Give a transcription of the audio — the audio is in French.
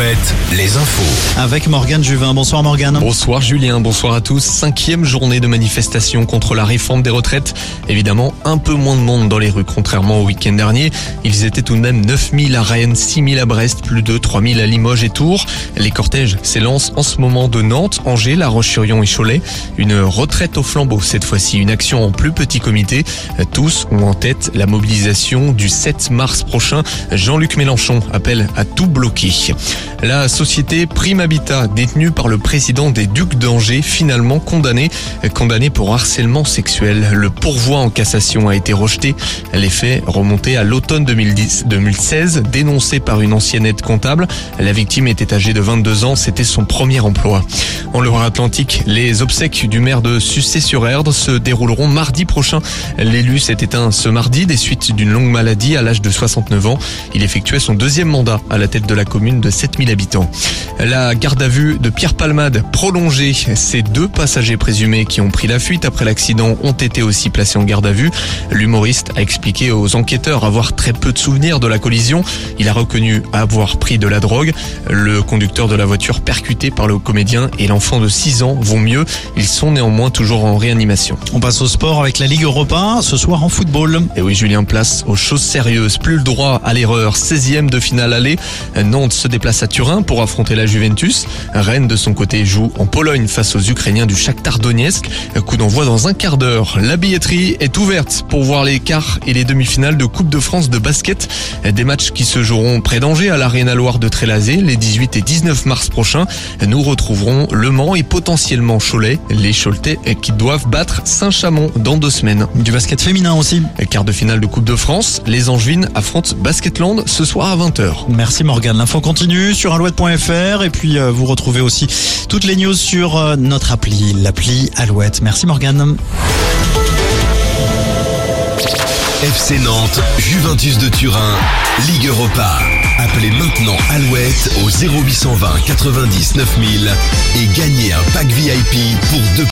Alouette, les infos. Avec Morgane Juvin. Bonsoir Morgane. Bonsoir Julien, bonsoir à tous. Cinquième journée de manifestation contre la réforme des retraites. Évidemment, un peu moins de monde dans les rues contrairement au week-end dernier. Ils étaient tout de même 9000 à Rennes, 6000 à Brest, plus de 3000 à Limoges et Tours. Les cortèges s'élancent en ce moment de Nantes, Angers, La Roche-sur-Yon et Cholet. Une retraite au flambeau cette fois-ci, une action en plus petit comité. Tous ont en tête la mobilisation du 7 mars prochain. Jean-Luc Mélenchon appelle à tout bloquer. La société Prime Habitat, détenue par le président des Ducs d'Angers, finalement condamné, condamné pour harcèlement sexuel. Le pourvoi en cassation a été rejeté. Les faits remontaient à l'automne 2010-2016, dénoncé par une ancienne aide comptable. La victime était âgée de 22 ans, c'était son premier emploi. En Loire-Atlantique, les obsèques du maire de Sucé-sur-Erdre se dérouleront mardi prochain. L'élu s'est éteint ce mardi des suites d'une longue maladie à l'âge de 69 ans. Il effectuait son deuxième mandat à la tête de la commune de 7000 habitants. La garde à vue de Pierre Palmade prolongée. Ces deux passagers présumés qui ont pris la fuite après l'accident ont été aussi placés en garde à vue. L'humoriste a expliqué aux enquêteurs avoir très peu de souvenirs de la collision. Il a reconnu avoir pris de la drogue. Le conducteur de la voiture percuté par le comédien et l'enfant de 6 ans vont mieux. Ils sont néanmoins toujours en réanimation. On passe au sport avec la Ligue Europa ce soir en football. Et oui, Julien, place aux choses sérieuses. Plus le droit à l'erreur. 16e de finale aller. Nantes se déplace à Turin pour affronter la Juventus. Rennes, de son côté, joue en Pologne face aux Ukrainiens du Shakhtar Donetsk. Coup d'envoi dans un quart d'heure. La billetterie est ouverte pour voir les quarts et les demi-finales de Coupe de France de basket. Des matchs qui se joueront près d'Angers à l'Arena Loire de Trélazé les 18 et 19 mars prochains. Nous retrouverons Le Mans et potentiellement Cholet. Les Choletais qui doivent battre Saint-Chamond dans deux semaines. Du basket féminin aussi. Quart de finale de Coupe de France. Les Angevines affrontent Basketland ce soir à 20h. Merci Morgane. L'info continue sur alouette.fr et puis euh, vous retrouvez aussi toutes les news sur euh, notre appli, l'appli Alouette. Merci Morgane. FC Nantes, Juventus de Turin, Ligue Europa. Appelez maintenant Alouette au 0820 90 9000 et gagnez un pack VIP pour deux